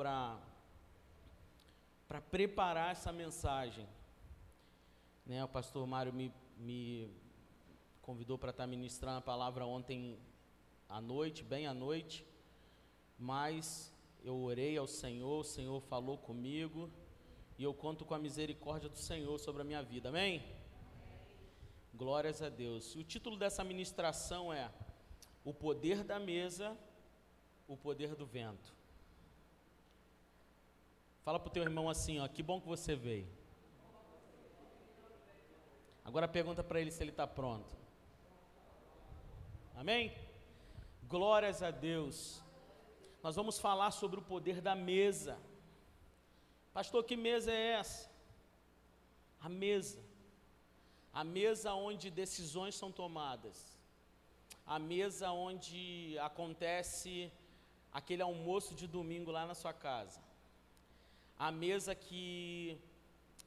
para para preparar essa mensagem. Né, o pastor Mário me, me convidou para estar ministrando a palavra ontem à noite, bem à noite, mas eu orei ao Senhor, o Senhor falou comigo e eu conto com a misericórdia do Senhor sobre a minha vida, amém? Glórias a Deus. O título dessa ministração é O Poder da Mesa, o Poder do Vento. Fala para o teu irmão assim, ó, que bom que você veio. Agora pergunta para ele se ele está pronto. Amém? Glórias a Deus. Nós vamos falar sobre o poder da mesa. Pastor, que mesa é essa? A mesa. A mesa onde decisões são tomadas. A mesa onde acontece aquele almoço de domingo lá na sua casa. A mesa que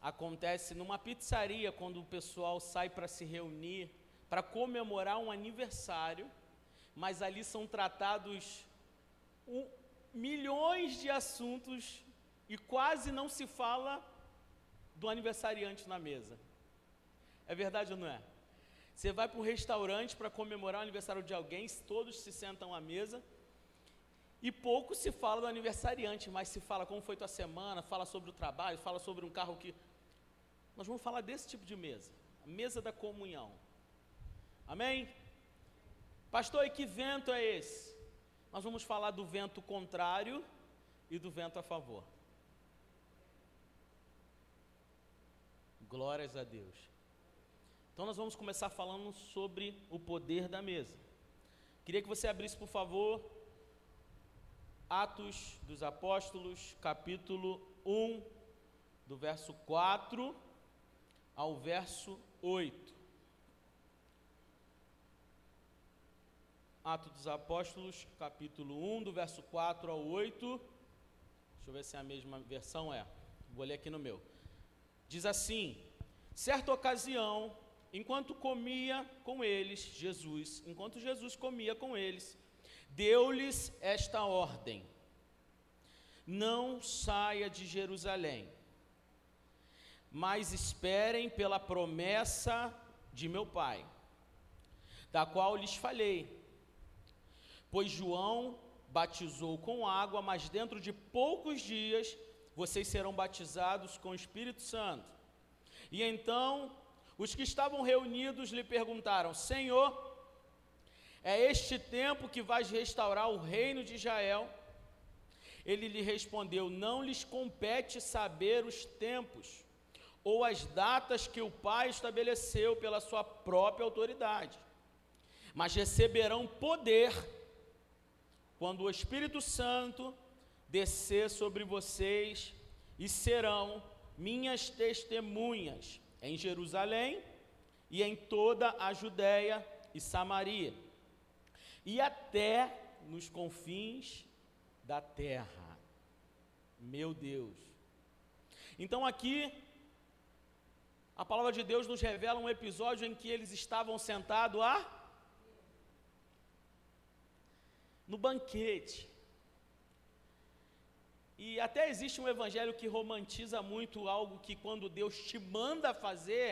acontece numa pizzaria quando o pessoal sai para se reunir para comemorar um aniversário, mas ali são tratados um, milhões de assuntos e quase não se fala do aniversariante na mesa. É verdade ou não é? Você vai para um restaurante para comemorar o aniversário de alguém, todos se sentam à mesa e pouco se fala do aniversariante, mas se fala como foi tua semana, fala sobre o trabalho, fala sobre um carro que. Nós vamos falar desse tipo de mesa, a mesa da comunhão. Amém? Pastor, e que vento é esse? Nós vamos falar do vento contrário e do vento a favor. Glórias a Deus. Então nós vamos começar falando sobre o poder da mesa. Queria que você abrisse, por favor, Atos dos Apóstolos, capítulo 1, do verso 4 ao verso 8. Atos dos Apóstolos, capítulo 1, do verso 4 ao 8. Deixa eu ver se é a mesma versão é. Vou ler aqui no meu. Diz assim: Certa ocasião, enquanto comia com eles, Jesus, enquanto Jesus comia com eles, deu-lhes esta ordem: Não saia de Jerusalém, mas esperem pela promessa de meu Pai, da qual lhes falei Pois João batizou com água, mas dentro de poucos dias vocês serão batizados com o Espírito Santo. E então os que estavam reunidos lhe perguntaram: Senhor, é este tempo que vais restaurar o reino de Israel? Ele lhe respondeu: Não lhes compete saber os tempos ou as datas que o Pai estabeleceu pela sua própria autoridade, mas receberão poder quando o Espírito Santo descer sobre vocês e serão minhas testemunhas em Jerusalém e em toda a Judéia e Samaria e até nos confins da terra. Meu Deus. Então aqui a palavra de Deus nos revela um episódio em que eles estavam sentados a no banquete. E até existe um evangelho que romantiza muito algo que quando Deus te manda fazer,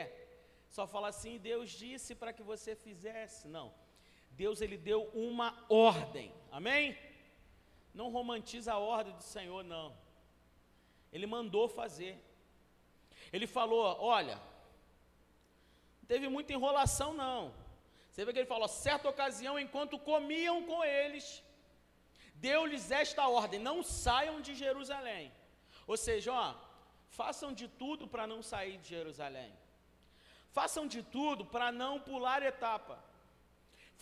só fala assim, Deus disse para que você fizesse. Não. Deus ele deu uma ordem. Amém? Não romantiza a ordem do Senhor, não. Ele mandou fazer. Ele falou: olha, não teve muita enrolação, não. Você vê que ele falou, certa ocasião, enquanto comiam com eles, deu-lhes esta ordem: não saiam de Jerusalém. Ou seja, ó, façam de tudo para não sair de Jerusalém. Façam de tudo para não pular etapa.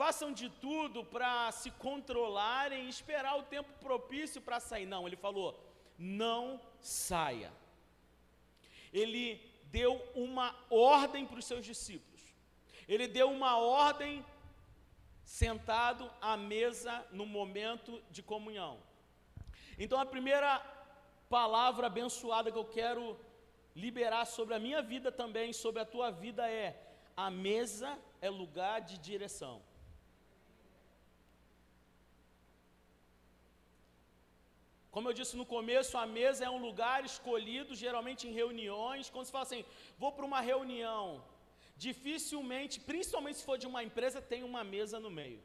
Façam de tudo para se controlarem e esperar o tempo propício para sair. Não, ele falou: não saia. Ele deu uma ordem para os seus discípulos ele deu uma ordem sentado à mesa no momento de comunhão. Então a primeira palavra abençoada que eu quero liberar sobre a minha vida também, sobre a tua vida é: a mesa é lugar de direção. Como eu disse no começo, a mesa é um lugar escolhido, geralmente em reuniões. Quando se fala assim, vou para uma reunião, dificilmente, principalmente se for de uma empresa, tem uma mesa no meio.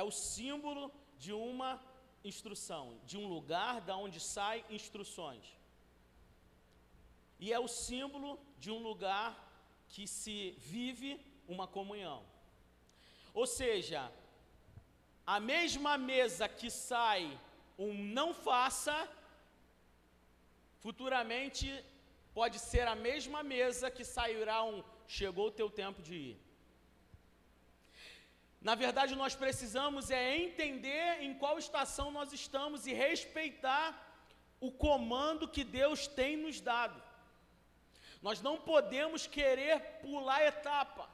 É o símbolo de uma instrução, de um lugar da onde saem instruções. E é o símbolo de um lugar que se vive uma comunhão. Ou seja, a mesma mesa que sai um não faça, futuramente pode ser a mesma mesa que sairá um chegou o teu tempo de ir. Na verdade, nós precisamos é entender em qual estação nós estamos e respeitar o comando que Deus tem nos dado. Nós não podemos querer pular etapa.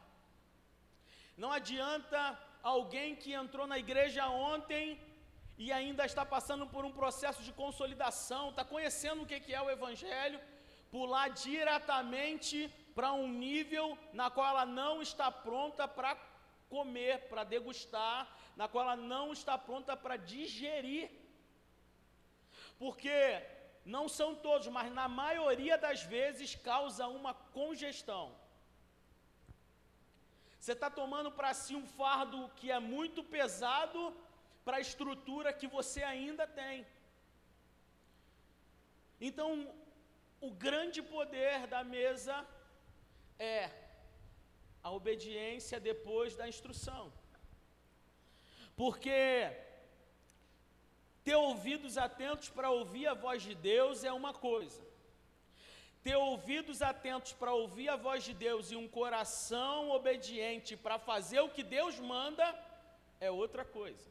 Não adianta alguém que entrou na igreja ontem e ainda está passando por um processo de consolidação, está conhecendo o que é o Evangelho, pular diretamente para um nível na qual ela não está pronta para comer, para degustar, na qual ela não está pronta para digerir. Porque não são todos, mas na maioria das vezes causa uma congestão. Você está tomando para si um fardo que é muito pesado para a estrutura que você ainda tem. Então, o grande poder da mesa é a obediência depois da instrução. Porque ter ouvidos atentos para ouvir a voz de Deus é uma coisa. Ter ouvidos atentos para ouvir a voz de Deus e um coração obediente para fazer o que Deus manda é outra coisa.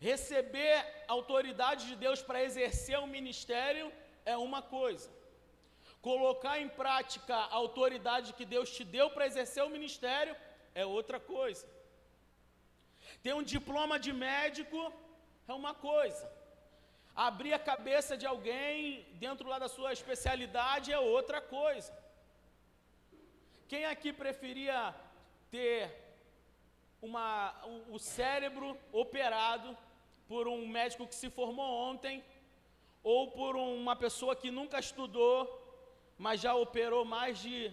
Receber autoridade de Deus para exercer o ministério é uma coisa. Colocar em prática a autoridade que Deus te deu para exercer o ministério é outra coisa. Ter um diploma de médico é uma coisa abrir a cabeça de alguém dentro lá da sua especialidade é outra coisa. Quem aqui preferia ter uma, o, cérebro operado por um médico que se formou ontem, ou por uma pessoa que nunca estudou, mas já operou mais de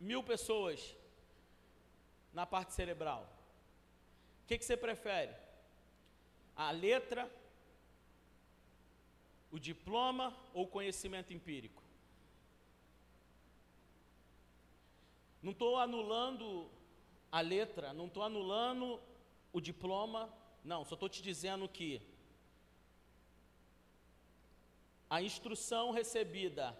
mil pessoas na parte cerebral? O que, que você prefere? A letra o diploma ou o conhecimento empírico? Não estou anulando a letra, não estou anulando o diploma, não, só estou te dizendo que a instrução recebida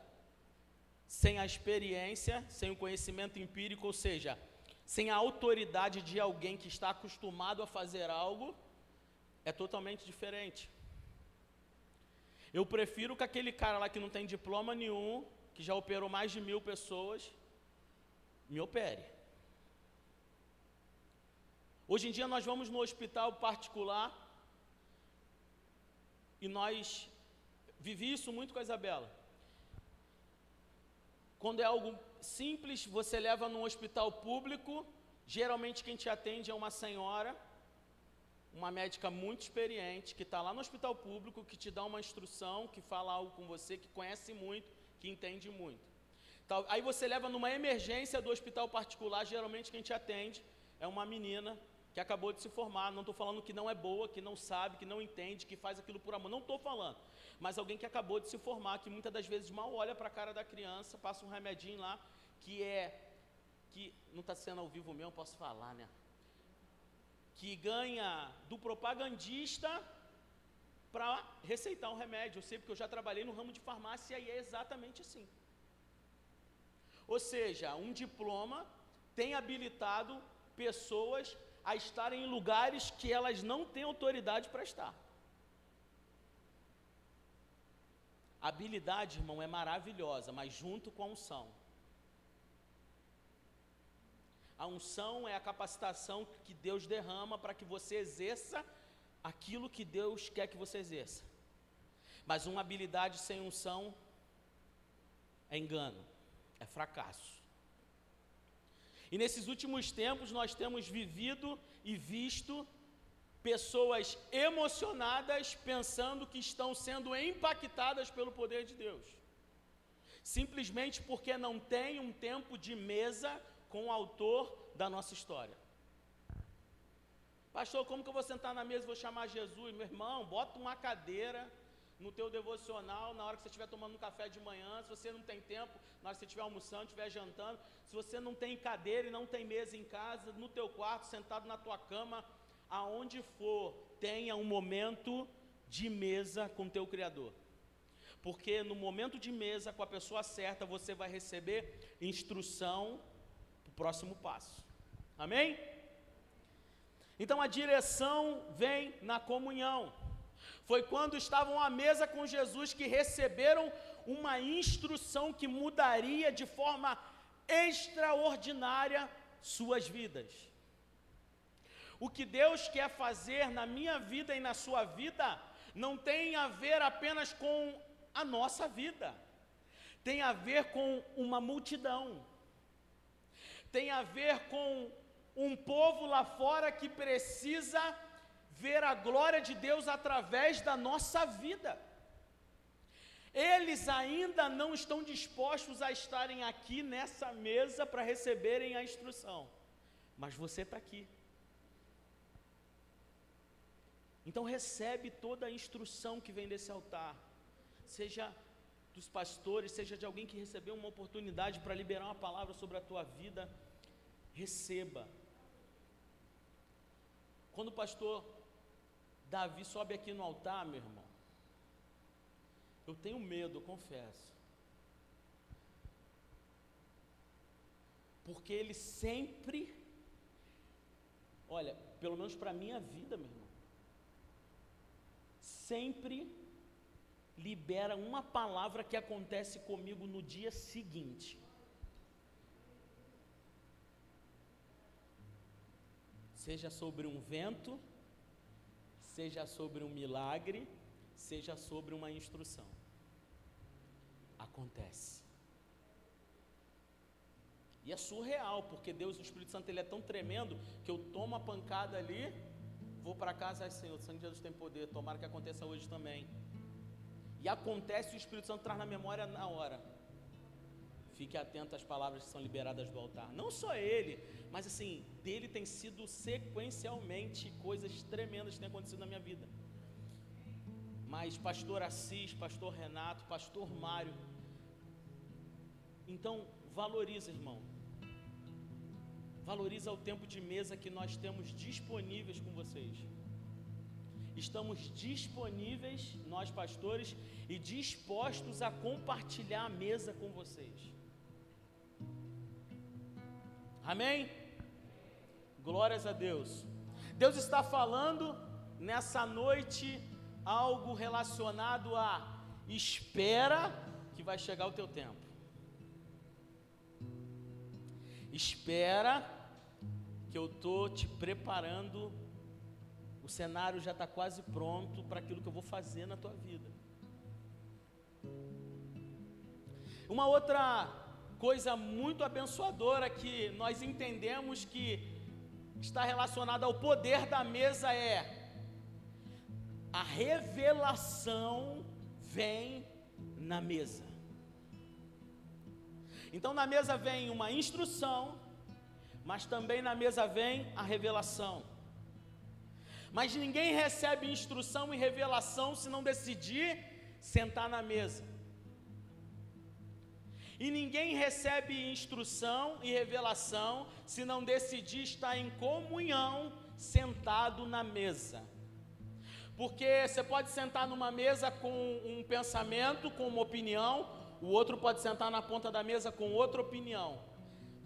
sem a experiência, sem o conhecimento empírico, ou seja, sem a autoridade de alguém que está acostumado a fazer algo, é totalmente diferente. Eu prefiro que aquele cara lá que não tem diploma nenhum, que já operou mais de mil pessoas, me opere. Hoje em dia nós vamos no hospital particular e nós vivi isso muito com a Isabela. Quando é algo simples, você leva num hospital público, geralmente quem te atende é uma senhora uma médica muito experiente, que está lá no hospital público, que te dá uma instrução, que fala algo com você, que conhece muito, que entende muito. Então, aí você leva numa emergência do hospital particular, geralmente quem te atende é uma menina que acabou de se formar. Não estou falando que não é boa, que não sabe, que não entende, que faz aquilo por amor. Não estou falando. Mas alguém que acabou de se formar, que muitas das vezes mal olha para a cara da criança, passa um remedinho lá, que é. que não está sendo ao vivo mesmo, posso falar, né? Que ganha do propagandista para receitar um remédio. Eu sei porque eu já trabalhei no ramo de farmácia e é exatamente assim. Ou seja, um diploma tem habilitado pessoas a estarem em lugares que elas não têm autoridade para estar. A habilidade, irmão, é maravilhosa, mas junto com a unção. A unção é a capacitação que Deus derrama para que você exerça aquilo que Deus quer que você exerça. Mas uma habilidade sem unção é engano, é fracasso. E nesses últimos tempos nós temos vivido e visto pessoas emocionadas pensando que estão sendo impactadas pelo poder de Deus. Simplesmente porque não tem um tempo de mesa com o autor da nossa história. Pastor, como que eu vou sentar na mesa e vou chamar Jesus? Meu irmão, bota uma cadeira no teu devocional, na hora que você estiver tomando um café de manhã, se você não tem tempo, na hora que você estiver almoçando, estiver jantando, se você não tem cadeira e não tem mesa em casa, no teu quarto, sentado na tua cama, aonde for, tenha um momento de mesa com teu Criador. Porque no momento de mesa com a pessoa certa, você vai receber instrução próximo passo. Amém? Então a direção vem na comunhão. Foi quando estavam à mesa com Jesus que receberam uma instrução que mudaria de forma extraordinária suas vidas. O que Deus quer fazer na minha vida e na sua vida não tem a ver apenas com a nossa vida, tem a ver com uma multidão, tem a ver com um povo lá fora que precisa ver a glória de Deus através da nossa vida. Eles ainda não estão dispostos a estarem aqui nessa mesa para receberem a instrução, mas você está aqui. Então recebe toda a instrução que vem desse altar, seja dos pastores, seja de alguém que recebeu uma oportunidade para liberar uma palavra sobre a tua vida, receba. Quando o pastor Davi sobe aqui no altar, meu irmão, eu tenho medo, confesso. Porque ele sempre, olha, pelo menos para a minha vida, meu irmão, sempre libera uma palavra que acontece comigo no dia seguinte. Seja sobre um vento, seja sobre um milagre, seja sobre uma instrução. Acontece. E é surreal, porque Deus, o Espírito Santo, ele é tão tremendo que eu tomo a pancada ali Vou para casa, ai Senhor, o sangue de Jesus tem poder, tomara que aconteça hoje também. E acontece, o Espírito Santo traz na memória na hora. Fique atento às palavras que são liberadas do altar. Não só ele, mas assim, dele tem sido sequencialmente coisas tremendas que têm acontecido na minha vida. Mas pastor Assis, pastor Renato, pastor Mário. Então, valoriza, irmão. Valoriza o tempo de mesa que nós temos disponíveis com vocês. Estamos disponíveis, nós pastores, e dispostos a compartilhar a mesa com vocês. Amém? Glórias a Deus. Deus está falando nessa noite algo relacionado a espera que vai chegar o teu tempo. Espera que eu estou te preparando, cenário já está quase pronto para aquilo que eu vou fazer na tua vida. Uma outra coisa muito abençoadora que nós entendemos que está relacionada ao poder da mesa é a revelação vem na mesa. Então na mesa vem uma instrução, mas também na mesa vem a revelação. Mas ninguém recebe instrução e revelação se não decidir sentar na mesa. E ninguém recebe instrução e revelação se não decidir estar em comunhão sentado na mesa. Porque você pode sentar numa mesa com um pensamento, com uma opinião, o outro pode sentar na ponta da mesa com outra opinião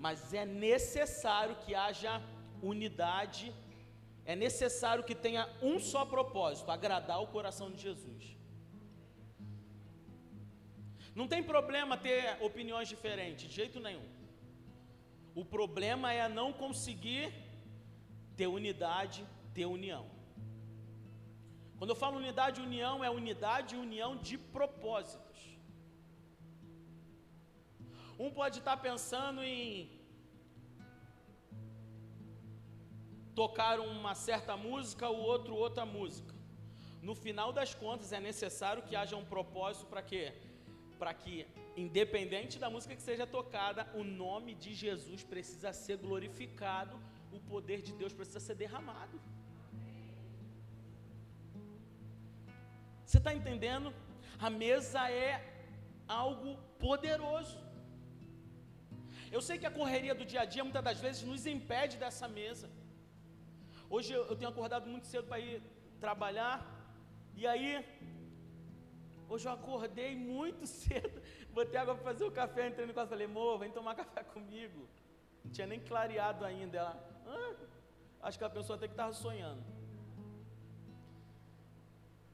mas é necessário que haja unidade, é necessário que tenha um só propósito: agradar o coração de Jesus. Não tem problema ter opiniões diferentes, de jeito nenhum. O problema é não conseguir ter unidade, ter união. Quando eu falo unidade e união, é unidade e união de propósito. Um pode estar pensando em tocar uma certa música, o outro outra música. No final das contas, é necessário que haja um propósito para quê? Para que, independente da música que seja tocada, o nome de Jesus precisa ser glorificado, o poder de Deus precisa ser derramado. Você está entendendo? A mesa é algo poderoso. Eu sei que a correria do dia a dia muitas das vezes nos impede dessa mesa. Hoje eu, tenho acordado muito cedo para ir trabalhar, e aí, hoje eu acordei muito cedo, botei água para fazer o café, entrei no quarto e falei, amor, vem tomar café comigo. Não tinha nem clareado ainda. Ela, acho que a pessoa até que estava sonhando.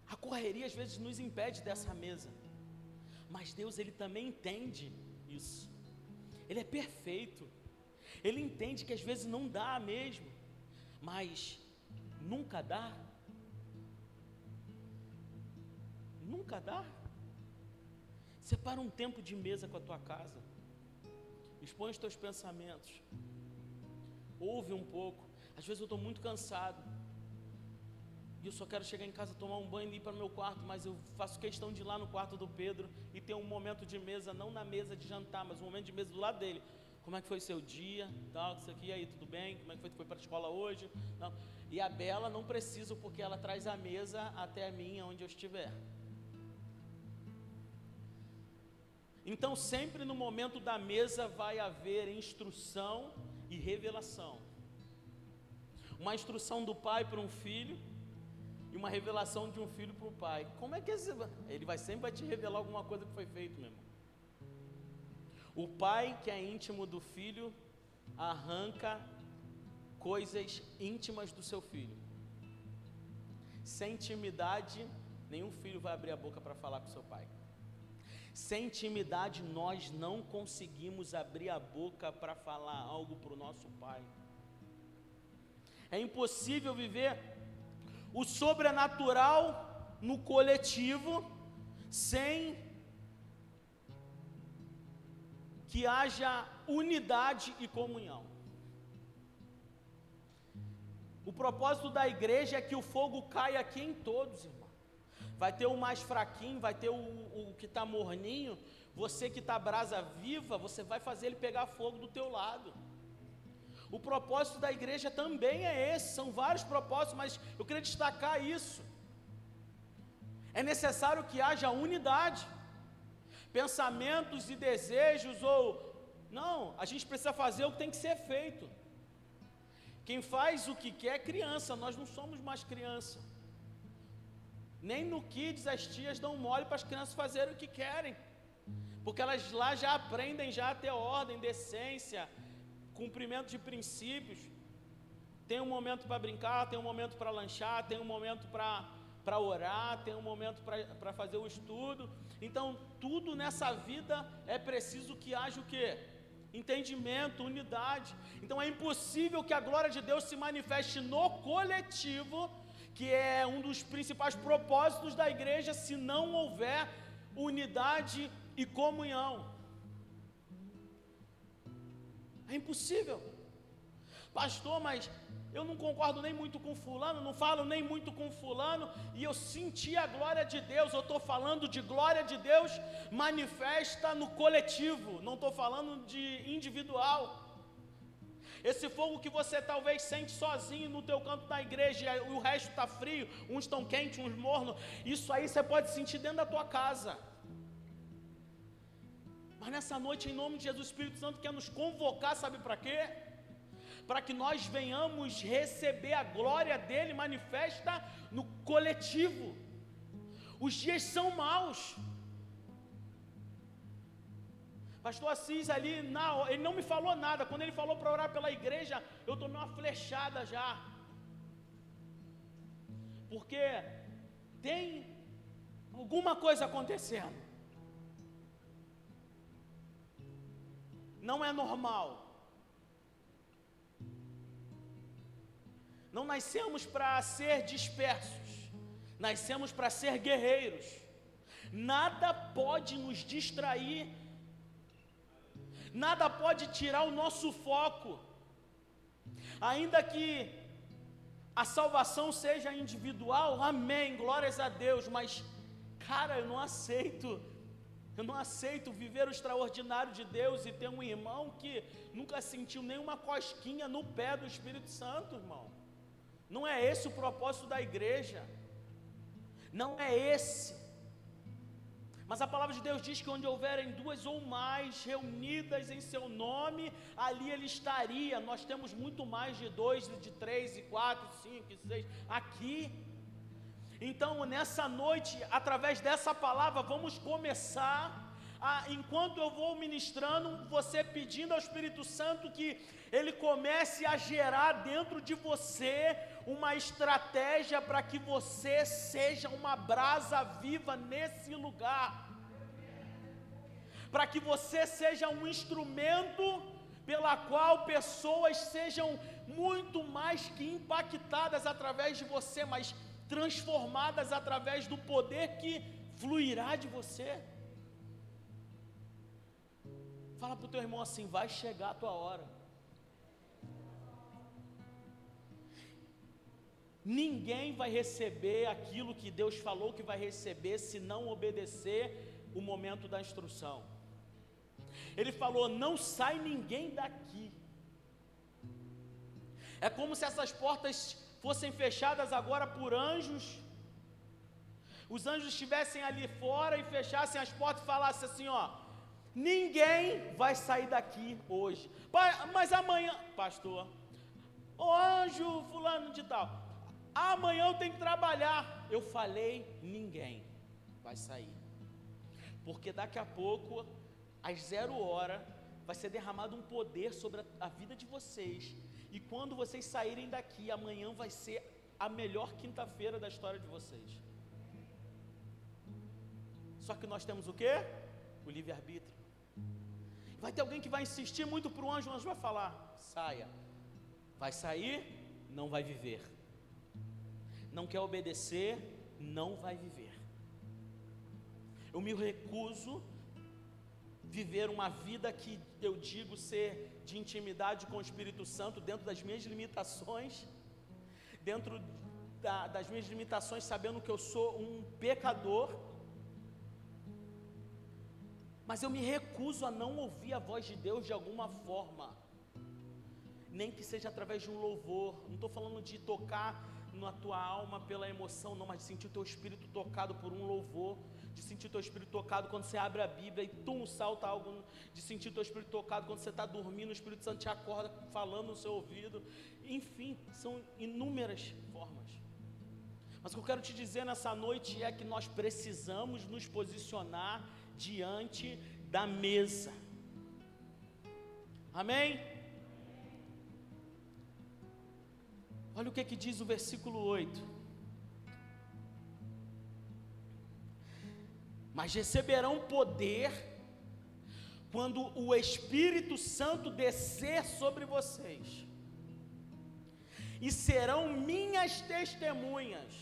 A correria às vezes nos impede dessa mesa. Mas Deus ele também entende isso. Ele é perfeito. Ele entende que às vezes não dá mesmo, mas nunca dá. Nunca dá. Separa um tempo de mesa com a tua casa. Expõe os teus pensamentos. Ouve um pouco. Às vezes eu estou muito cansado. E eu só quero chegar em casa, tomar um banho e ir para o meu quarto, mas eu faço questão de ir lá no quarto do Pedro e ter um momento de mesa, não na mesa de jantar, mas um momento de mesa do lado dele. Como é que foi seu dia? Tal, isso aqui, aí, tudo bem? Como é que foi? Foi para a escola hoje? Não. E a Bela não preciso porque ela traz a mesa até a minha onde eu estiver. Então, sempre no momento da mesa vai haver instrução e revelação. Uma instrução do pai para um filho e uma revelação de um filho para o pai. Como é que esse, ele vai sempre vai te revelar alguma coisa que foi feito, meu irmão? O pai que é íntimo do filho arranca coisas íntimas do seu filho. Sem intimidade, nenhum filho vai abrir a boca para falar com seu pai. Sem intimidade, nós não conseguimos abrir a boca para falar algo para o nosso pai. É impossível viver o sobrenatural no coletivo sem que haja unidade e comunhão. O propósito da igreja é que o fogo caia aqui em todos, irmão. Vai ter o mais fraquinho, vai ter o, o que está morninho. Você que está brasa viva, você vai fazer ele pegar fogo do teu lado. O propósito da igreja também é esse, são vários propósitos, mas eu queria destacar isso. É necessário que haja unidade, pensamentos e desejos, ou não, a gente precisa fazer o que tem que ser feito. Quem faz o que quer é criança, nós não somos mais criança. Nem no Kids as tias dão mole para as crianças fazerem o que querem, porque elas lá já aprendem já a ter ordem, decência, cumprimento de princípios. Tem um momento para brincar, tem um momento para lanchar, tem um momento para orar, tem um momento para fazer o estudo. Então, tudo nessa vida é preciso que haja o quê? Entendimento, unidade. Então é impossível que a glória de Deus se manifeste no coletivo, que é um dos principais propósitos da igreja, se não houver unidade e comunhão. É impossível. Pastor, mas eu não concordo nem muito com fulano, não falo nem muito com fulano, e eu senti a glória de Deus, eu estou falando de glória de Deus manifesta no coletivo, não estou falando de individual. Esse fogo que você talvez sente sozinho no teu canto da igreja, e o resto está frio, uns estão quentes, uns mornos, isso aí você pode sentir dentro da tua casa. Mas nessa noite, em nome de Jesus, o Espírito Santo quer nos convocar, sabe para quê? Para que nós venhamos receber a glória dele manifesta no coletivo. Os dias são maus. Pastor Assis ali, na, ele não me falou nada. Quando ele falou para orar pela igreja, eu tomei uma flechada já. Porque tem alguma coisa acontecendo. não é normal. Não nascemos para ser dispersos, nascemos para ser guerreiros. Nada pode nos distrair, nada pode tirar o nosso foco. Ainda que a salvação seja individual, amém, glórias a Deus, mas, cara, eu não aceito, eu não aceito viver o extraordinário de Deus e ter um irmão que nunca sentiu nenhuma cosquinha no pé do Espírito Santo, irmão. Não é esse o propósito da igreja, não é esse. Mas a palavra de Deus diz que onde houverem duas ou mais reunidas em seu nome, ali ele estaria. Nós temos muito mais de dois, de três, e quatro, cinco, e seis aqui. Então, nessa noite, através dessa palavra, vamos começar. A, enquanto eu vou ministrando, você pedindo ao Espírito Santo que ele comece a gerar dentro de você uma estratégia para que você seja uma brasa viva nesse lugar, para que você seja um instrumento pela qual pessoas sejam muito mais que impactadas através de você, mas transformadas através do poder que fluirá de você. Fala para o teu irmão assim: vai chegar a tua hora. Ninguém vai receber aquilo que Deus falou que vai receber se não obedecer o momento da instrução. Ele falou: não sai ninguém daqui. É como se essas portas fossem fechadas agora por anjos. Os anjos estivessem ali fora e fechassem as portas e falassem assim: ó, ninguém vai sair daqui hoje. Mas amanhã, pastor, o anjo fulano de tal, Amanhã eu tenho que trabalhar. Eu falei, ninguém vai sair. Porque daqui a pouco, às zero hora, vai ser derramado um poder sobre a, a vida de vocês. E quando vocês saírem daqui, amanhã vai ser a melhor quinta-feira da história de vocês. Só que nós temos o quê? O livre-arbítrio. Vai ter alguém que vai insistir muito para o anjo, o anjo vai falar: saia. Vai sair, não vai viver não quer obedecer, não vai viver. Eu me recuso viver uma vida que eu digo ser de intimidade com o Espírito Santo dentro das minhas limitações, dentro da, das minhas limitações, sabendo que eu sou um pecador, mas eu me recuso a não ouvir a voz de Deus de alguma forma, nem que seja através de um louvor. Não estou falando de tocar na tua alma pela emoção, não, mas de sentir o teu espírito tocado por um louvor, de sentir o teu espírito tocado quando você abre a Bíblia e tum, salta algo, de sentir o teu espírito tocado quando você está dormindo, o Espírito Santo te acorda falando no seu ouvido, enfim, são inúmeras formas. Mas o que eu quero te dizer nessa noite é que nós precisamos nos posicionar diante da mesa. Amém? Olha o que, que diz o versículo 8. Mas receberão poder quando o Espírito Santo descer sobre vocês, e serão minhas testemunhas.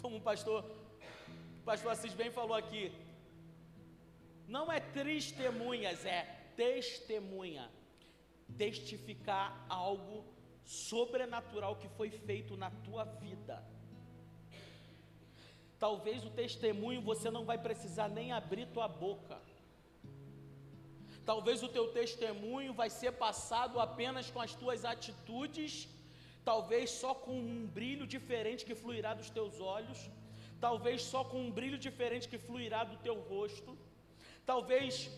Como o pastor, o pastor Assis bem falou aqui, não é testemunhas, é testemunha testificar algo sobrenatural que foi feito na tua vida. Talvez o testemunho você não vai precisar nem abrir tua boca. Talvez o teu testemunho vai ser passado apenas com as tuas atitudes, talvez só com um brilho diferente que fluirá dos teus olhos, talvez só com um brilho diferente que fluirá do teu rosto, talvez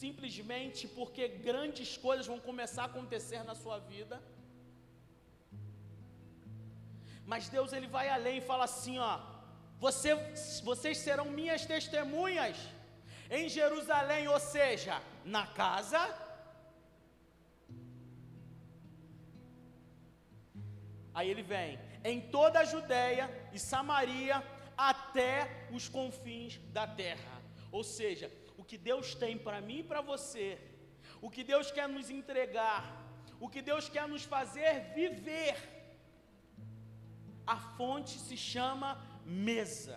simplesmente porque grandes coisas vão começar a acontecer na sua vida. Mas Deus ele vai além e fala assim, ó: você, vocês serão minhas testemunhas em Jerusalém, ou seja, na casa Aí ele vem em toda a Judéia e Samaria até os confins da terra. Ou seja, que Deus tem para mim e para você, o que Deus quer nos entregar, o que Deus quer nos fazer viver. A fonte se chama mesa.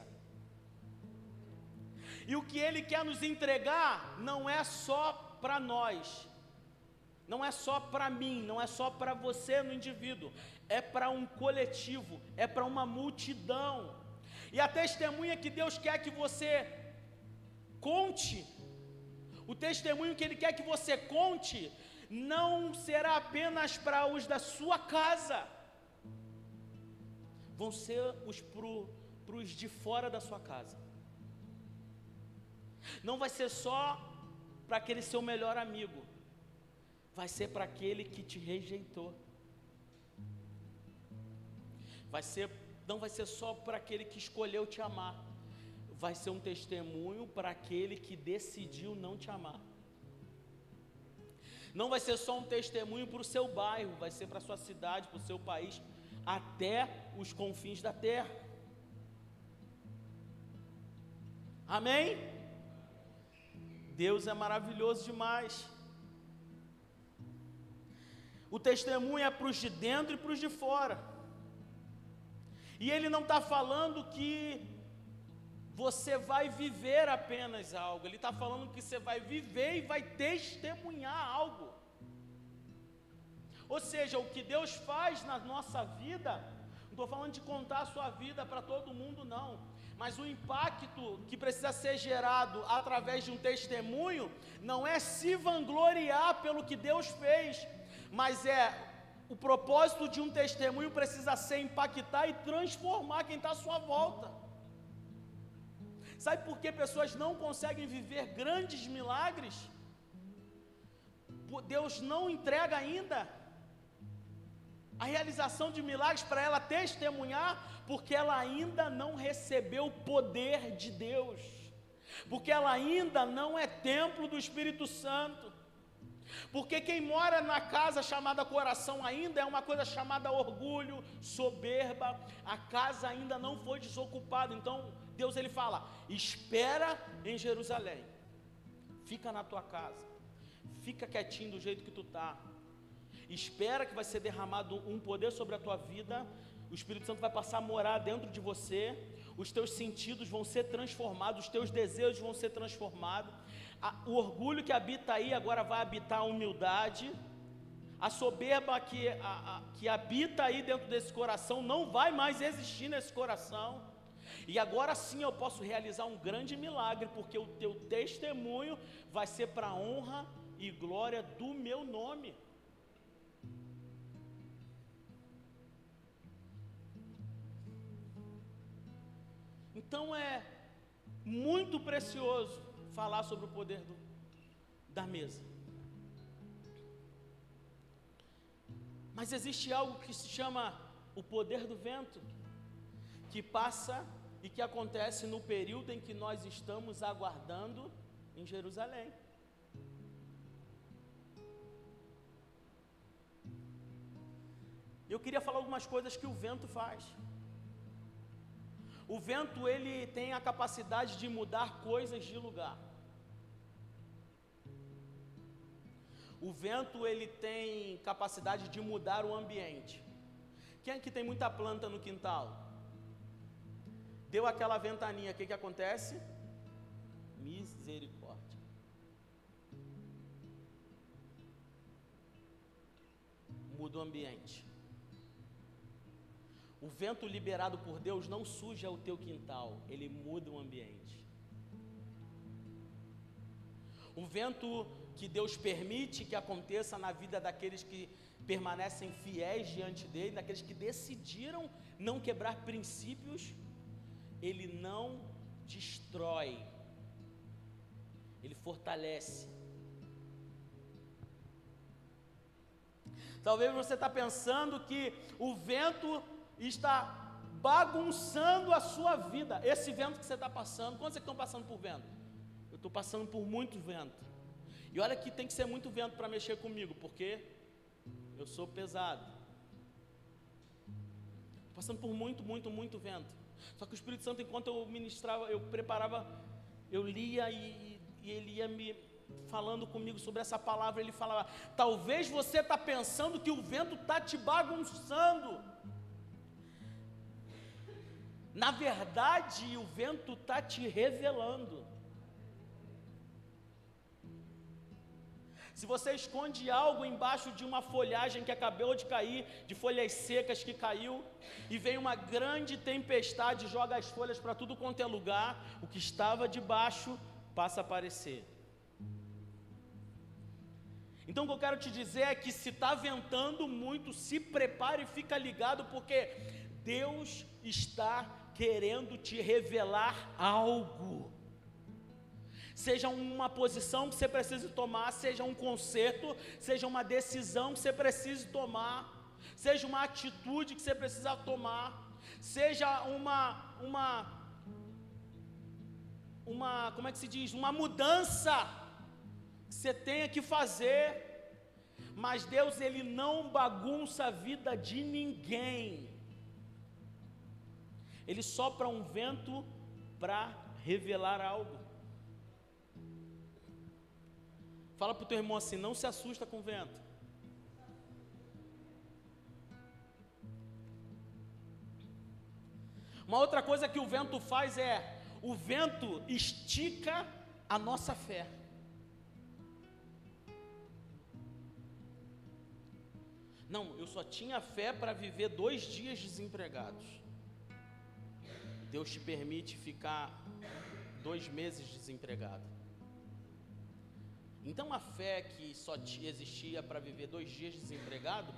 E o que Ele quer nos entregar não é só para nós, não é só para mim, não é só para você no indivíduo, é para um coletivo, é para uma multidão. E a testemunha que Deus quer que você conte, o testemunho que Ele quer que você conte, não será apenas para os da sua casa, vão ser os para os de fora da sua casa. Não vai ser só para aquele seu melhor amigo, vai ser para aquele que te rejeitou. Vai ser, não vai ser só para aquele que escolheu te amar, vai ser um testemunho para aquele que decidiu não te amar. Não vai ser só um testemunho para o seu bairro, vai ser para a sua cidade, para o seu país, até os confins da terra. Amém? Deus é maravilhoso demais. O testemunho é para os de dentro e para os de fora. E ele não está falando que você vai viver apenas algo, ele está falando que você vai viver e vai testemunhar algo. Ou seja, o que Deus faz na nossa vida, não estou falando de contar a sua vida para todo mundo, não, mas o impacto que precisa ser gerado através de um testemunho, não é se vangloriar pelo que Deus fez, mas é o propósito de um testemunho precisa ser impactar e transformar quem está à sua volta. Sabe por que pessoas não conseguem viver grandes milagres? Deus não entrega ainda a realização de milagres para ela testemunhar, porque ela ainda não recebeu o poder de Deus, porque ela ainda não é templo do Espírito Santo. Porque quem mora na casa chamada coração ainda é uma coisa chamada orgulho, soberba. A casa ainda não foi desocupada. Então, Deus ele fala: "Espera em Jerusalém. Fica na tua casa. Fica quietinho do jeito que tu tá. Espera que vai ser derramado um poder sobre a tua vida. O Espírito Santo vai passar a morar dentro de você. Os teus sentidos vão ser transformados, os teus desejos vão ser transformados o orgulho que habita aí agora vai habitar a humildade, a soberba que, a, a, que habita aí dentro desse coração não vai mais existir nesse coração. E agora sim eu posso realizar um grande milagre, porque o teu testemunho vai ser para honra e glória do meu nome. Então é muito precioso falar sobre o poder do, da mesa. Mas existe algo que se chama o poder do vento, que passa e que acontece no período em que nós estamos aguardando em Jerusalém. Eu queria falar algumas coisas que o vento faz. O vento ele tem a capacidade de mudar coisas de lugar. O vento ele tem capacidade de mudar o ambiente. Quem aqui tem muita planta no quintal? Deu aquela ventaninha, o que, que acontece? Misericórdia. Muda o ambiente. O vento liberado por Deus não suja o teu quintal, ele muda o ambiente. O vento que Deus permite que aconteça na vida daqueles que permanecem fiéis diante dele, daqueles que decidiram não quebrar princípios, ele não destrói, ele fortalece. Talvez você está pensando que o vento está bagunçando a sua vida. Esse vento que você está passando, quantos estão passando por vento? Eu estou passando por muito vento. E olha que tem que ser muito vento para mexer comigo, porque eu sou pesado. Passando por muito, muito, muito vento. Só que o Espírito Santo, enquanto eu ministrava, eu preparava, eu lia e, e ele ia me falando comigo sobre essa palavra. Ele falava: talvez você está pensando que o vento está te bagunçando. Na verdade, o vento está te revelando. Se você esconde algo embaixo de uma folhagem que acabou de cair, de folhas secas que caiu, e vem uma grande tempestade, joga as folhas para tudo quanto é lugar, o que estava debaixo passa a aparecer. Então o que eu quero te dizer é que se está ventando muito, se prepare e fica ligado, porque Deus está querendo te revelar algo. Seja uma posição que você precise tomar, seja um conserto, seja uma decisão que você precise tomar, seja uma atitude que você precisa tomar, seja uma uma uma, como é que se diz? Uma mudança que você tenha que fazer. Mas Deus ele não bagunça a vida de ninguém. Ele sopra um vento para revelar algo. Fala para o teu irmão assim: não se assusta com o vento. Uma outra coisa que o vento faz é: o vento estica a nossa fé. Não, eu só tinha fé para viver dois dias desempregados. Deus te permite ficar dois meses desempregado. Então a fé que só existia para viver dois dias desempregado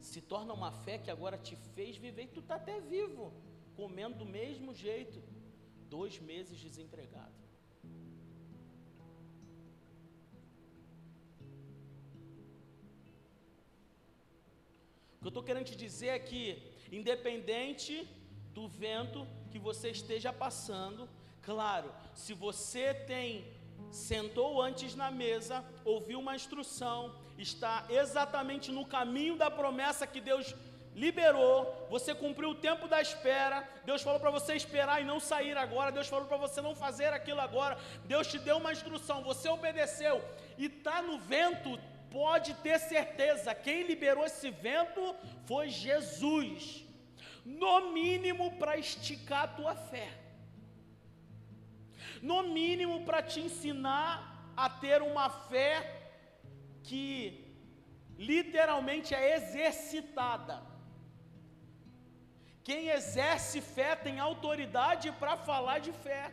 se torna uma fé que agora te fez viver e tu está até vivo, comendo do mesmo jeito, dois meses desempregado. O que eu estou querendo te dizer é que, independente do vento que você esteja passando, claro, se você tem sentou antes na mesa, ouviu uma instrução, está exatamente no caminho da promessa que Deus liberou, você cumpriu o tempo da espera, Deus falou para você esperar e não sair agora, Deus falou para você não fazer aquilo agora, Deus te deu uma instrução, você obedeceu e está no vento, pode ter certeza, quem liberou esse vento foi Jesus, no mínimo para esticar a tua fé no mínimo para te ensinar a ter uma fé que literalmente é exercitada. Quem exerce fé tem autoridade para falar de fé.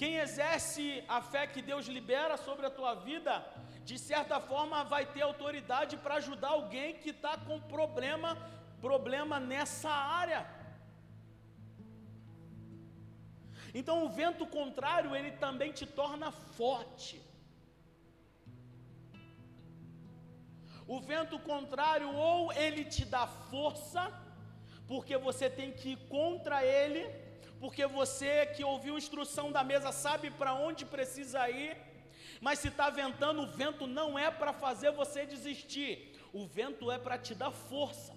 Quem exerce a fé que Deus libera sobre a tua vida, de certa forma vai ter autoridade para ajudar alguém que está com problema problema nessa área. Então o vento contrário, ele também te torna forte. O vento contrário, ou ele te dá força, porque você tem que ir contra ele, porque você que ouviu a instrução da mesa sabe para onde precisa ir, mas se está ventando, o vento não é para fazer você desistir, o vento é para te dar força.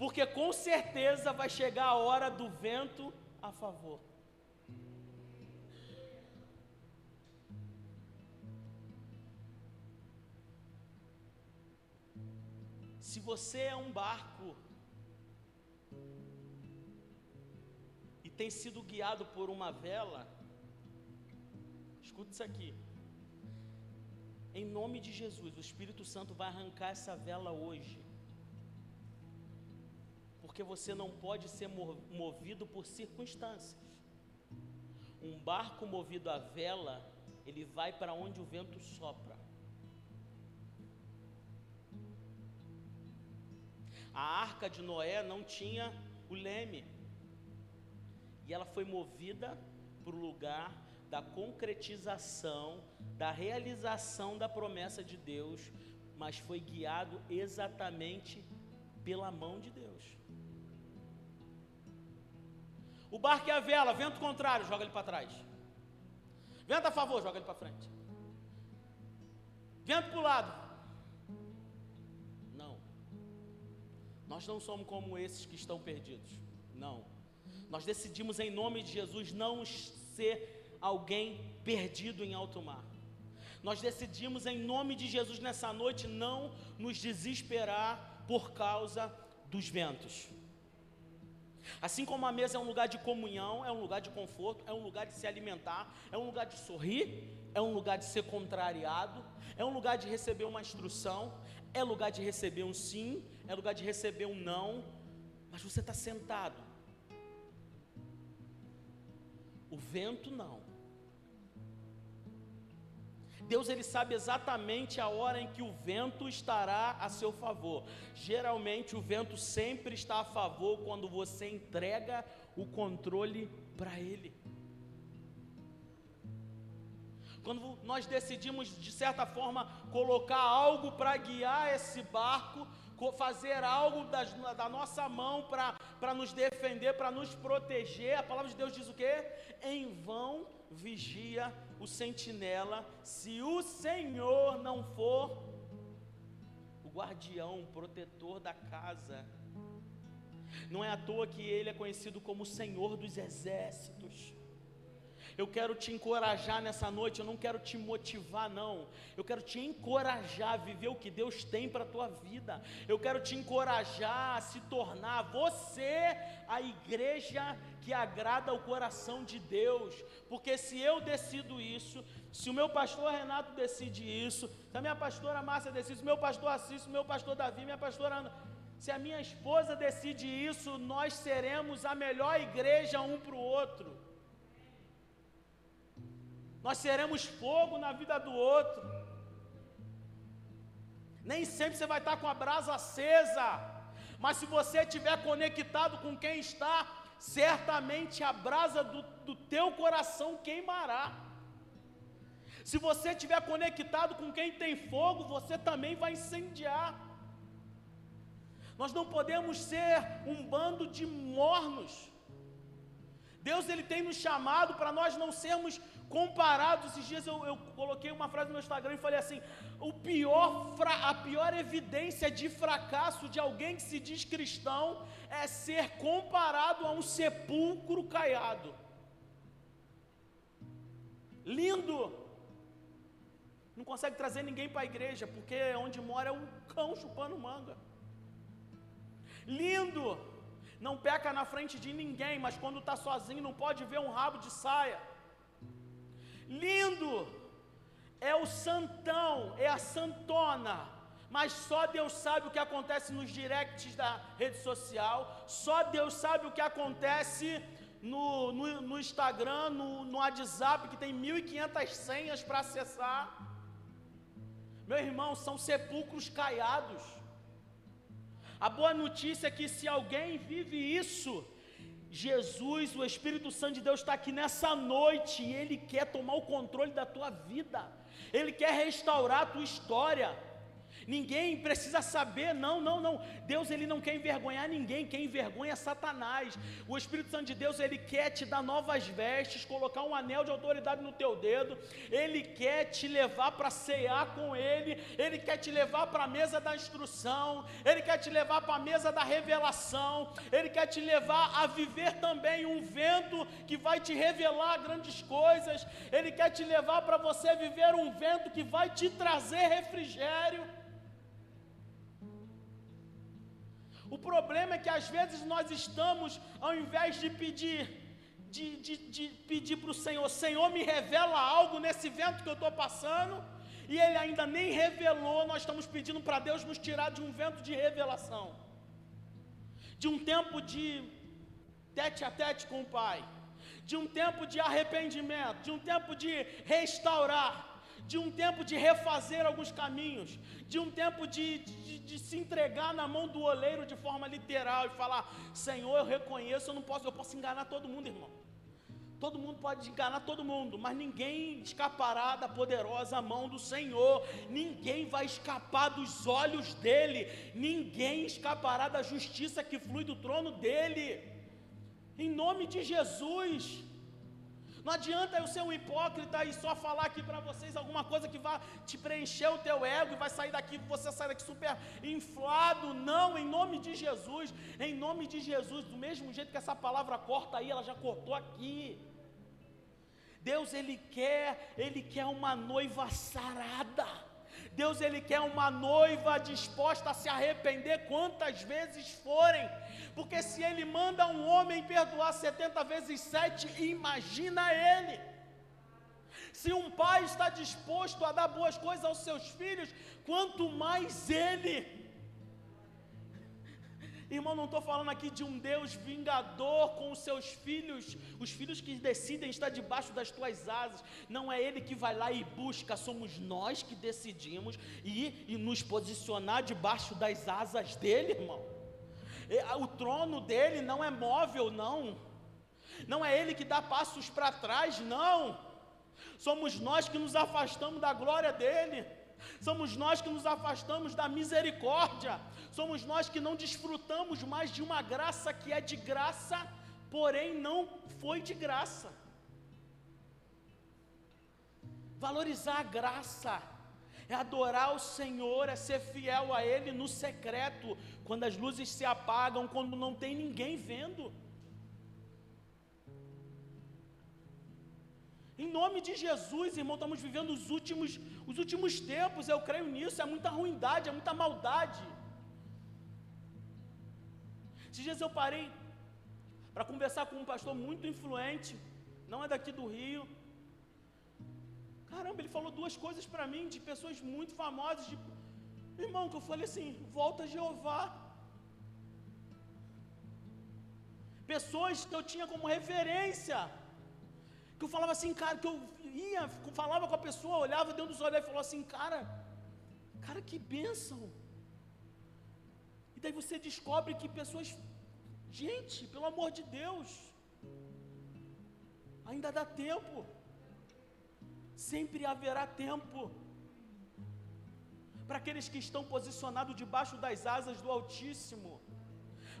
Porque com certeza vai chegar a hora do vento a favor. Se você é um barco e tem sido guiado por uma vela, escute isso aqui. Em nome de Jesus, o Espírito Santo vai arrancar essa vela hoje porque você não pode ser movido por circunstâncias. Um barco movido a vela, ele vai para onde o vento sopra. A arca de Noé não tinha o leme, e ela foi movida para o lugar da concretização, da realização da promessa de Deus, mas foi guiado exatamente pela mão de Deus. O barco é a vela, vento contrário, joga ele para trás. Vento a favor, joga ele para frente. Vento para o lado. Não. Nós não somos como esses que estão perdidos. Não. Nós decidimos em nome de Jesus não ser alguém perdido em alto mar. Nós decidimos em nome de Jesus nessa noite não nos desesperar por causa dos ventos. Assim como a mesa é um lugar de comunhão, é um lugar de conforto, é um lugar de se alimentar, é um lugar de sorrir, é um lugar de ser contrariado, é um lugar de receber uma instrução, é lugar de receber um sim, é lugar de receber um não, mas você está sentado. O vento não. Deus ele sabe exatamente a hora em que o vento estará a seu favor. Geralmente o vento sempre está a favor quando você entrega o controle para ele. Quando nós decidimos de certa forma colocar algo para guiar esse barco, fazer algo das, da nossa mão para nos defender, para nos proteger, a palavra de Deus diz o quê? Em vão vigia o sentinela, se o Senhor não for o guardião, o protetor da casa. Não é à toa que ele é conhecido como o Senhor dos exércitos. Eu quero te encorajar nessa noite, eu não quero te motivar, não. Eu quero te encorajar a viver o que Deus tem para a tua vida. Eu quero te encorajar a se tornar você a igreja que agrada o coração de Deus. Porque se eu decido isso, se o meu pastor Renato decide isso, se a minha pastora Márcia decide, se o meu pastor Assis, o meu pastor Davi, minha pastora Ana, se a minha esposa decide isso, nós seremos a melhor igreja um para o outro nós seremos fogo na vida do outro. Nem sempre você vai estar com a brasa acesa, mas se você estiver conectado com quem está, certamente a brasa do, do teu coração queimará. Se você estiver conectado com quem tem fogo, você também vai incendiar. Nós não podemos ser um bando de mornos. Deus ele tem nos chamado para nós não sermos comparados. Esses dias eu, eu, coloquei uma frase no meu Instagram e falei assim: o pior, a pior evidência de fracasso de alguém que se diz cristão é ser comparado a um sepulcro caiado. Lindo! Não consegue trazer ninguém para a igreja, porque onde mora é um cão chupando manga. Lindo! Não peca na frente de ninguém, mas quando está sozinho não pode ver um rabo de saia lindo, é o santão, é a santona, mas só Deus sabe o que acontece nos directs da rede social, só Deus sabe o que acontece no, no, no Instagram, no, no WhatsApp, que tem 1.500 senhas para acessar. Meu irmão, são sepulcros caiados. A boa notícia é que se alguém vive isso, Jesus, o Espírito Santo de Deus está aqui nessa noite e Ele quer tomar o controle da tua vida, Ele quer restaurar a tua história. Ninguém precisa saber, não, não, não. Deus ele não quer envergonhar ninguém, quem envergonha é Satanás. O Espírito Santo de Deus ele quer te dar novas vestes, colocar um anel de autoridade no teu dedo. Ele quer te levar para cear com ele, ele quer te levar para a mesa da instrução, ele quer te levar para a mesa da revelação, ele quer te levar a viver também um vento que vai te revelar grandes coisas. Ele quer te levar para você viver um vento que vai te trazer refrigério. O problema é que às vezes nós estamos, ao invés de pedir, de, de, de pedir para o Senhor, Senhor, me revela algo nesse vento que eu estou passando, e Ele ainda nem revelou, nós estamos pedindo para Deus nos tirar de um vento de revelação, de um tempo de tete a tete com o Pai, de um tempo de arrependimento, de um tempo de restaurar, de um tempo de refazer alguns caminhos, de um tempo de, de, de, se entregar na mão do oleiro de forma literal e falar: Senhor, eu reconheço, eu não posso, eu posso enganar todo mundo, irmão. Todo mundo pode enganar todo mundo, mas ninguém escapará da poderosa mão do Senhor, ninguém vai escapar dos olhos dele, ninguém escapará da justiça que flui do trono dele, em nome de Jesus. Não adianta eu ser um hipócrita e só falar aqui para vocês alguma coisa que vai te preencher o teu ego e vai sair daqui, você sai daqui super inflado. Não, em nome de Jesus, em nome de Jesus, do mesmo jeito que essa palavra corta aí, ela já cortou aqui. Deus ele quer, ele quer uma noiva sarada. Deus ele quer uma noiva disposta a se arrepender quantas vezes forem. Porque se ele manda um homem perdoar 70 vezes 7, imagina ele. Se um pai está disposto a dar boas coisas aos seus filhos, quanto mais ele. Irmão, não estou falando aqui de um Deus vingador com os seus filhos, os filhos que decidem estar debaixo das tuas asas. Não é Ele que vai lá e busca, somos nós que decidimos ir e nos posicionar debaixo das asas dele, irmão. O trono dele não é móvel, não. Não é Ele que dá passos para trás, não. Somos nós que nos afastamos da glória dele. Somos nós que nos afastamos da misericórdia. Somos nós que não desfrutamos mais de uma graça que é de graça, porém não foi de graça. Valorizar a graça é adorar o Senhor, é ser fiel a Ele no secreto, quando as luzes se apagam, quando não tem ninguém vendo. Em nome de Jesus, irmão, estamos vivendo os últimos, os últimos tempos, eu creio nisso, é muita ruindade, é muita maldade. Esses dias eu parei para conversar com um pastor muito influente, não é daqui do Rio. Caramba, ele falou duas coisas para mim, de pessoas muito famosas, de, irmão, que eu falei assim, volta Jeová. Pessoas que eu tinha como referência, que eu falava assim, cara, que eu ia, falava com a pessoa, olhava dentro dos olhos e falava assim, cara, cara, que bênção. E daí você descobre que pessoas, gente, pelo amor de Deus, ainda dá tempo, sempre haverá tempo. Para aqueles que estão posicionados debaixo das asas do Altíssimo,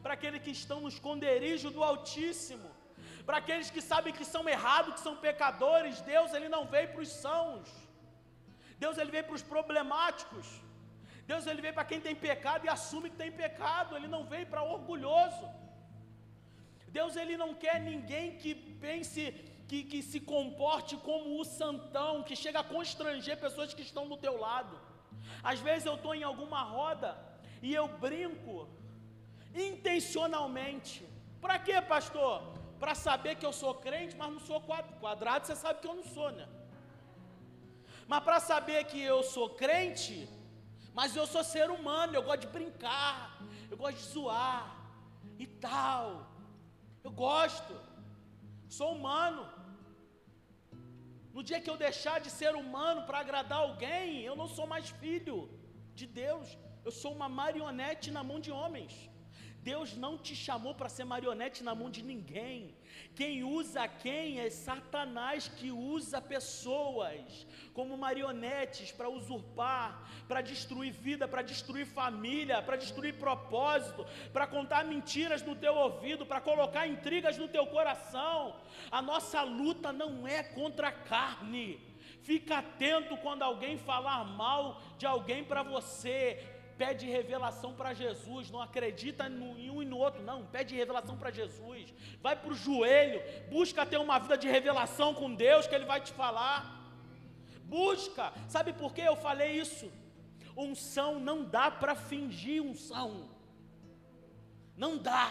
para aqueles que estão no esconderijo do Altíssimo, para aqueles que sabem que são errados, que são pecadores, Deus ele não veio para os sãos. Deus ele veio para os problemáticos. Deus ele veio para quem tem pecado e assume que tem pecado, ele não veio para orgulhoso. Deus ele não quer ninguém que pense que, que se comporte como o santão, que chega a constranger pessoas que estão do teu lado. Às vezes eu estou em alguma roda e eu brinco intencionalmente. Para quê, pastor? Para saber que eu sou crente, mas não sou quadrado, você sabe que eu não sou, né? Mas para saber que eu sou crente, mas eu sou ser humano, eu gosto de brincar, eu gosto de zoar e tal. Eu gosto, sou humano. No dia que eu deixar de ser humano para agradar alguém, eu não sou mais filho de Deus, eu sou uma marionete na mão de homens. Deus não te chamou para ser marionete na mão de ninguém. Quem usa quem é Satanás que usa pessoas como marionetes para usurpar, para destruir vida, para destruir família, para destruir propósito, para contar mentiras no teu ouvido, para colocar intrigas no teu coração. A nossa luta não é contra a carne. Fica atento quando alguém falar mal de alguém para você pede revelação para Jesus, não acredita em um e no outro, não, pede revelação para Jesus, vai para o joelho, busca ter uma vida de revelação com Deus, que Ele vai te falar, busca, sabe por que eu falei isso? Unção não dá para fingir unção, não dá,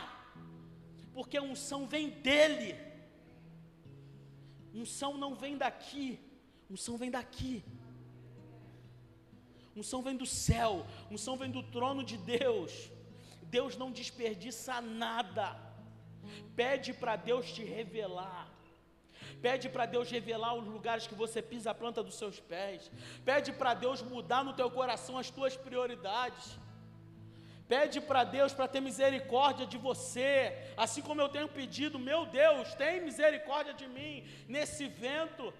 porque a unção vem dEle, unção não vem daqui, unção vem daqui, Unção vem do céu, unção vem do trono de Deus. Deus não desperdiça nada. Pede para Deus te revelar. Pede para Deus revelar os lugares que você pisa a planta dos seus pés. Pede para Deus mudar no teu coração as tuas prioridades. Pede para Deus para ter misericórdia de você, assim como eu tenho pedido, meu Deus, tem misericórdia de mim nesse vento.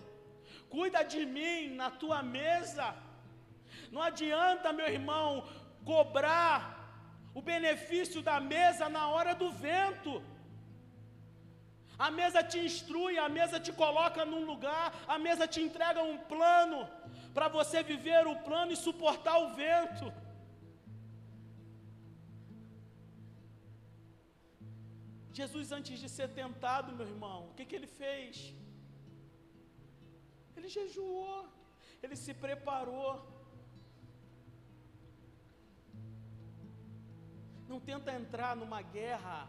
Cuida de mim na tua mesa. Não adianta, meu irmão, cobrar o benefício da mesa na hora do vento. A mesa te instrui, a mesa te coloca num lugar, a mesa te entrega um plano para você viver o plano e suportar o vento. Jesus, antes de ser tentado, meu irmão, o que, que ele fez? Ele jejuou, ele se preparou. Não tenta entrar numa guerra.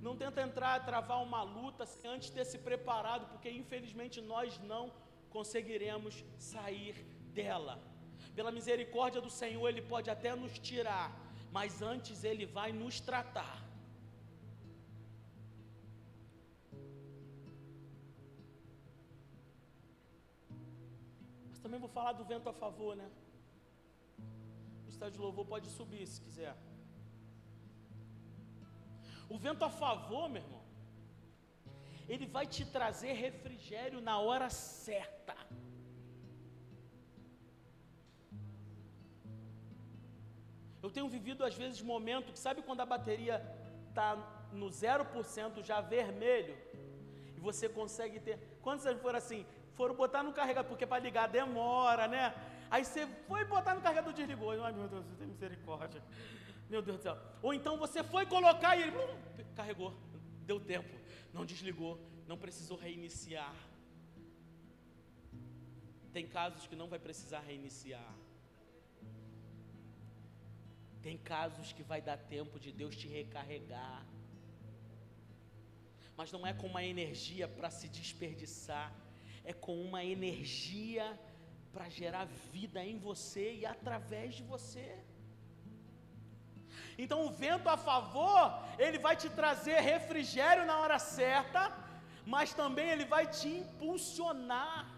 Não tenta entrar, travar uma luta antes de ter se preparado, porque infelizmente nós não conseguiremos sair dela. Pela misericórdia do Senhor, Ele pode até nos tirar, mas antes Ele vai nos tratar. Mas também vou falar do vento a favor, né? O estado de louvor pode subir se quiser. O vento a favor, meu irmão, ele vai te trazer refrigério na hora certa. Eu tenho vivido às vezes momentos que sabe quando a bateria está no 0% já vermelho e você consegue ter. Quantos foram assim? Foram botar no carregador, porque para ligar demora, né? Aí você foi botar no carregador, desligou. Ai meu Deus, tem misericórdia. Meu Deus do céu. Ou então você foi colocar e ele carregou. Deu tempo. Não desligou. Não precisou reiniciar. Tem casos que não vai precisar reiniciar. Tem casos que vai dar tempo de Deus te recarregar. Mas não é com uma energia para se desperdiçar, é com uma energia para gerar vida em você e através de você. Então o vento a favor, ele vai te trazer refrigério na hora certa, mas também ele vai te impulsionar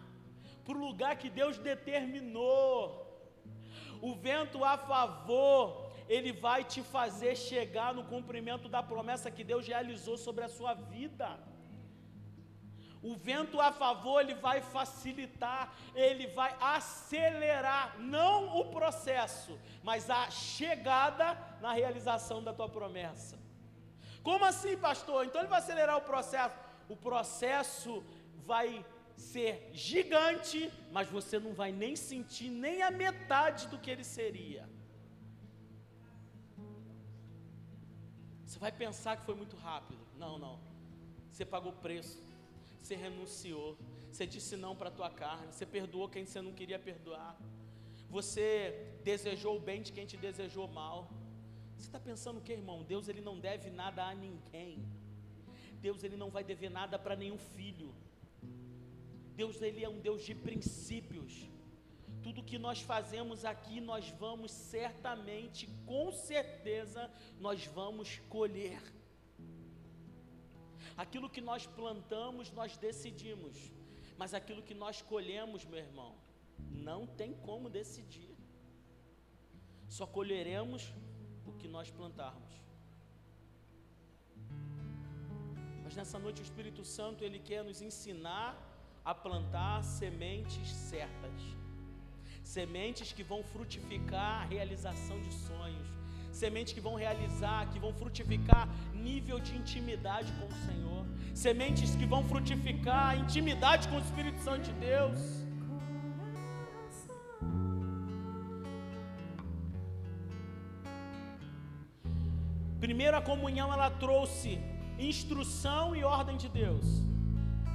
para o lugar que Deus determinou. O vento a favor, ele vai te fazer chegar no cumprimento da promessa que Deus realizou sobre a sua vida. O vento a favor, ele vai facilitar, ele vai acelerar, não o processo, mas a chegada na realização da tua promessa. Como assim, pastor? Então ele vai acelerar o processo. O processo vai ser gigante, mas você não vai nem sentir nem a metade do que ele seria. Você vai pensar que foi muito rápido. Não, não. Você pagou preço você renunciou, você disse não para a tua carne, você perdoou quem você não queria perdoar, você desejou o bem de quem te desejou mal. Você está pensando o que, irmão? Deus ele não deve nada a ninguém. Deus ele não vai dever nada para nenhum filho. Deus ele é um Deus de princípios. Tudo que nós fazemos aqui, nós vamos certamente, com certeza, nós vamos colher. Aquilo que nós plantamos, nós decidimos. Mas aquilo que nós colhemos, meu irmão, não tem como decidir. Só colheremos o que nós plantarmos. Mas nessa noite o Espírito Santo ele quer nos ensinar a plantar sementes certas. Sementes que vão frutificar a realização de sonhos, sementes que vão realizar, que vão frutificar nível de intimidade com o Senhor, sementes que vão frutificar intimidade com o Espírito Santo de Deus. Primeira comunhão ela trouxe instrução e ordem de Deus.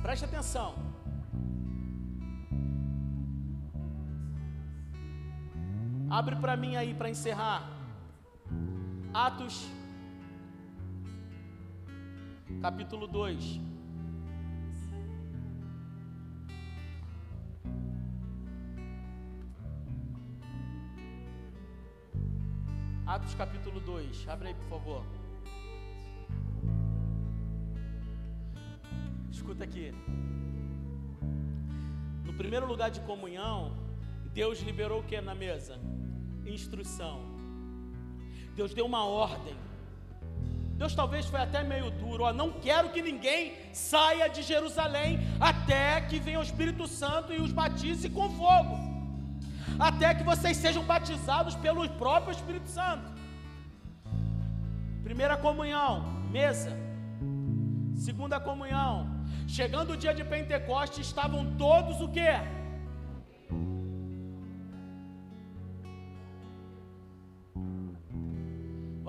Preste atenção. Abre para mim aí para encerrar. Atos, capítulo 2. Atos capítulo 2, abre aí por favor. Escuta aqui. No primeiro lugar de comunhão, Deus liberou o que na mesa? Instrução. Deus deu uma ordem. Deus talvez foi até meio duro, ó, não quero que ninguém saia de Jerusalém até que venha o Espírito Santo e os batize com fogo. Até que vocês sejam batizados pelo próprio Espírito Santo. Primeira comunhão, mesa. Segunda comunhão. Chegando o dia de Pentecostes, estavam todos o quê?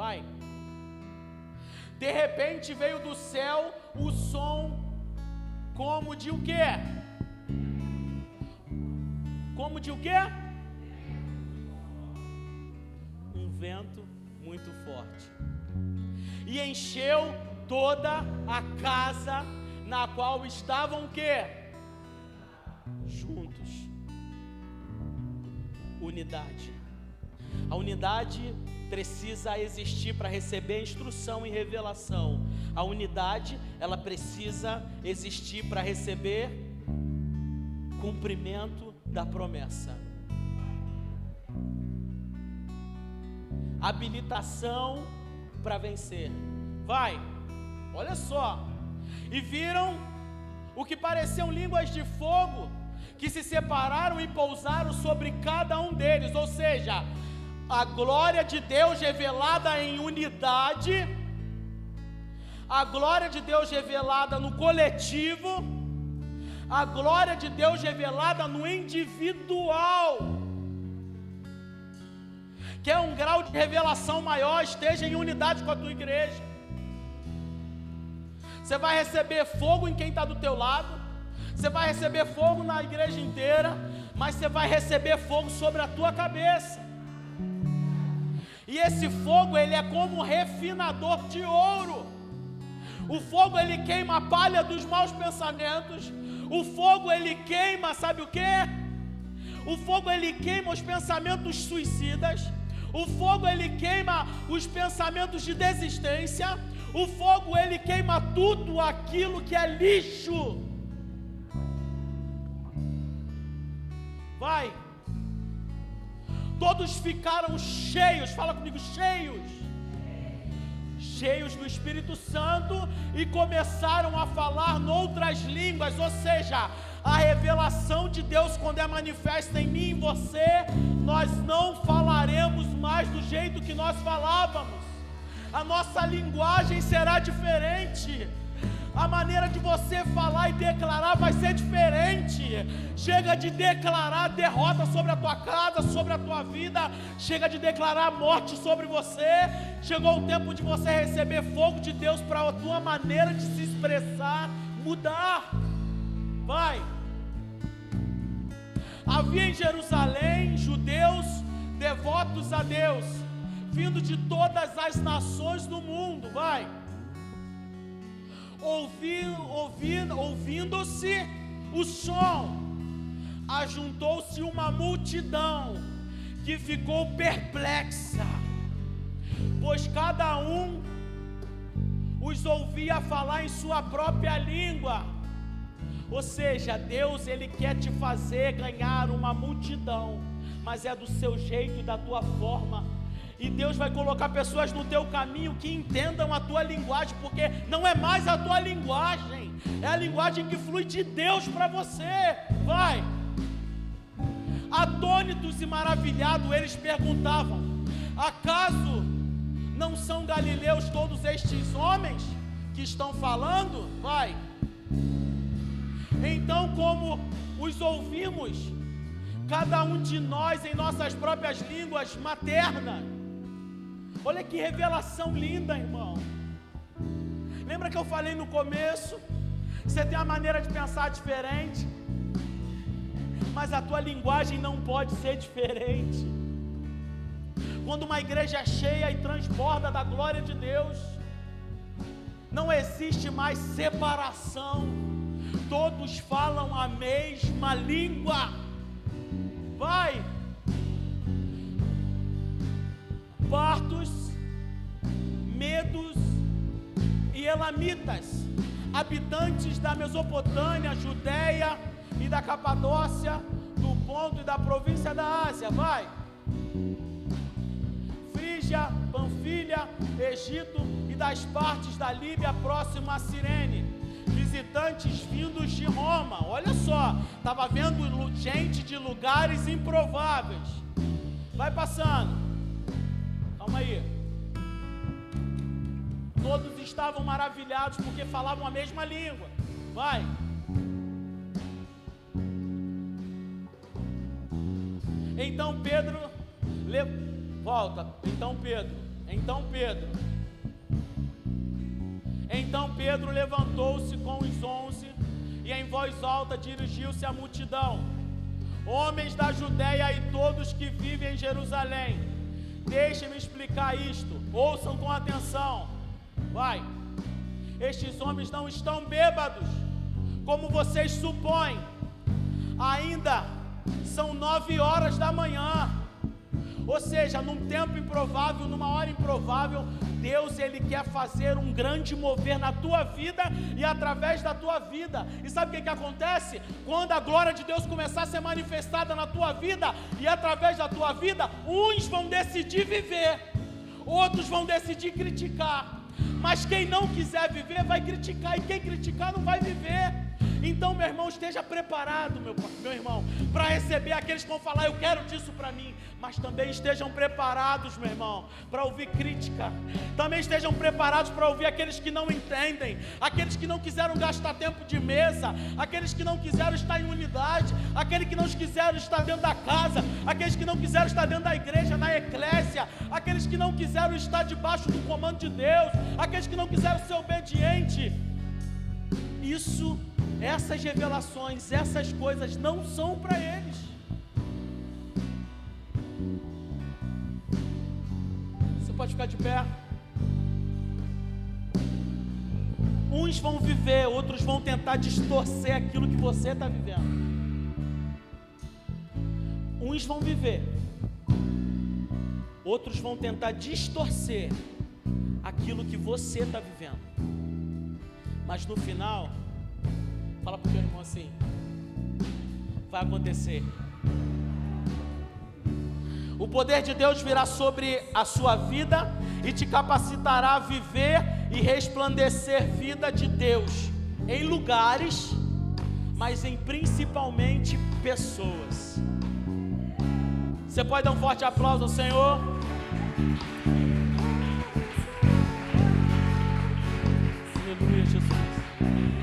Vai. De repente veio do céu o som como de o quê? Como de o quê? Um vento muito forte. E encheu toda a casa na qual estavam o quê? Juntos. Unidade. A unidade precisa existir para receber instrução e revelação. A unidade, ela precisa existir para receber cumprimento da promessa. Habilitação para vencer. Vai. Olha só. E viram o que pareciam línguas de fogo que se separaram e pousaram sobre cada um deles, ou seja, a glória de Deus revelada em unidade, a glória de Deus revelada no coletivo, a glória de Deus revelada no individual. Quer um grau de revelação maior, esteja em unidade com a tua igreja. Você vai receber fogo em quem está do teu lado, você vai receber fogo na igreja inteira, mas você vai receber fogo sobre a tua cabeça. E esse fogo, ele é como um refinador de ouro. O fogo, ele queima a palha dos maus pensamentos. O fogo, ele queima, sabe o que? O fogo, ele queima os pensamentos suicidas. O fogo, ele queima os pensamentos de desistência. O fogo, ele queima tudo aquilo que é lixo. Vai todos ficaram cheios, fala comigo, cheios, cheios do Espírito Santo e começaram a falar noutras línguas, ou seja, a revelação de Deus, quando é manifesta em mim e em você, nós não falaremos mais do jeito que nós falávamos, a nossa linguagem será diferente a maneira de você falar e declarar vai ser diferente. Chega de declarar derrota sobre a tua casa, sobre a tua vida. Chega de declarar morte sobre você. Chegou o tempo de você receber fogo de Deus para a tua maneira de se expressar mudar. Vai. Havia em Jerusalém judeus devotos a Deus, vindo de todas as nações do mundo. Vai ouvindo, ouvindo-se o som, ajuntou-se uma multidão que ficou perplexa, pois cada um os ouvia falar em sua própria língua. Ou seja, Deus ele quer te fazer ganhar uma multidão, mas é do seu jeito e da tua forma. E Deus vai colocar pessoas no teu caminho que entendam a tua linguagem, porque não é mais a tua linguagem, é a linguagem que flui de Deus para você. Vai. Atônitos e maravilhados, eles perguntavam: acaso não são galileus todos estes homens que estão falando? Vai. Então, como os ouvimos, cada um de nós em nossas próprias línguas maternas, Olha que revelação linda, irmão. Lembra que eu falei no começo? Você tem uma maneira de pensar diferente, mas a tua linguagem não pode ser diferente. Quando uma igreja é cheia e transborda da glória de Deus, não existe mais separação, todos falam a mesma língua. Vai, partos, medos e elamitas, habitantes da Mesopotâmia, Judéia e da Capadócia, do Ponto e da província da Ásia. Vai. Frígia, Panfilha, Egito e das partes da Líbia próximo a Cirene. Visitantes vindos de Roma. Olha só, estava vendo gente de lugares improváveis. Vai passando. Calma aí. Todos estavam maravilhados porque falavam a mesma língua. Vai. Então Pedro le... volta. Então Pedro. Então Pedro. Então Pedro levantou-se com os onze e em voz alta dirigiu-se à multidão: Homens da Judéia e todos que vivem em Jerusalém, Deixe-me explicar isto. Ouçam com atenção. Vai. Estes homens não estão bêbados, como vocês supõem. Ainda são nove horas da manhã. Ou seja, num tempo improvável, numa hora improvável, Deus ele quer fazer um grande mover na tua vida e através da tua vida. E sabe o que, que acontece? Quando a glória de Deus começar a ser manifestada na tua vida e através da tua vida, uns vão decidir viver, outros vão decidir criticar. Mas quem não quiser viver vai criticar, e quem criticar não vai viver. Então, meu irmão, esteja preparado, meu, meu irmão, para receber aqueles que vão falar, eu quero disso para mim. Mas também estejam preparados, meu irmão, para ouvir crítica. Também estejam preparados para ouvir aqueles que não entendem, aqueles que não quiseram gastar tempo de mesa, aqueles que não quiseram estar em unidade, aqueles que não quiseram estar dentro da casa, aqueles que não quiseram estar dentro da igreja, na eclésia, aqueles que não quiseram estar debaixo do comando de Deus, aqueles que não quiseram ser obedientes. Isso essas revelações, essas coisas não são para eles. Você pode ficar de pé. Uns vão viver, outros vão tentar distorcer aquilo que você está vivendo. Uns vão viver, outros vão tentar distorcer aquilo que você está vivendo. Mas no final, Fala para o teu irmão assim: vai acontecer. O poder de Deus virá sobre a sua vida e te capacitará a viver e resplandecer vida de Deus em lugares, mas em principalmente pessoas. Você pode dar um forte aplauso ao Senhor? Aleluia, Jesus.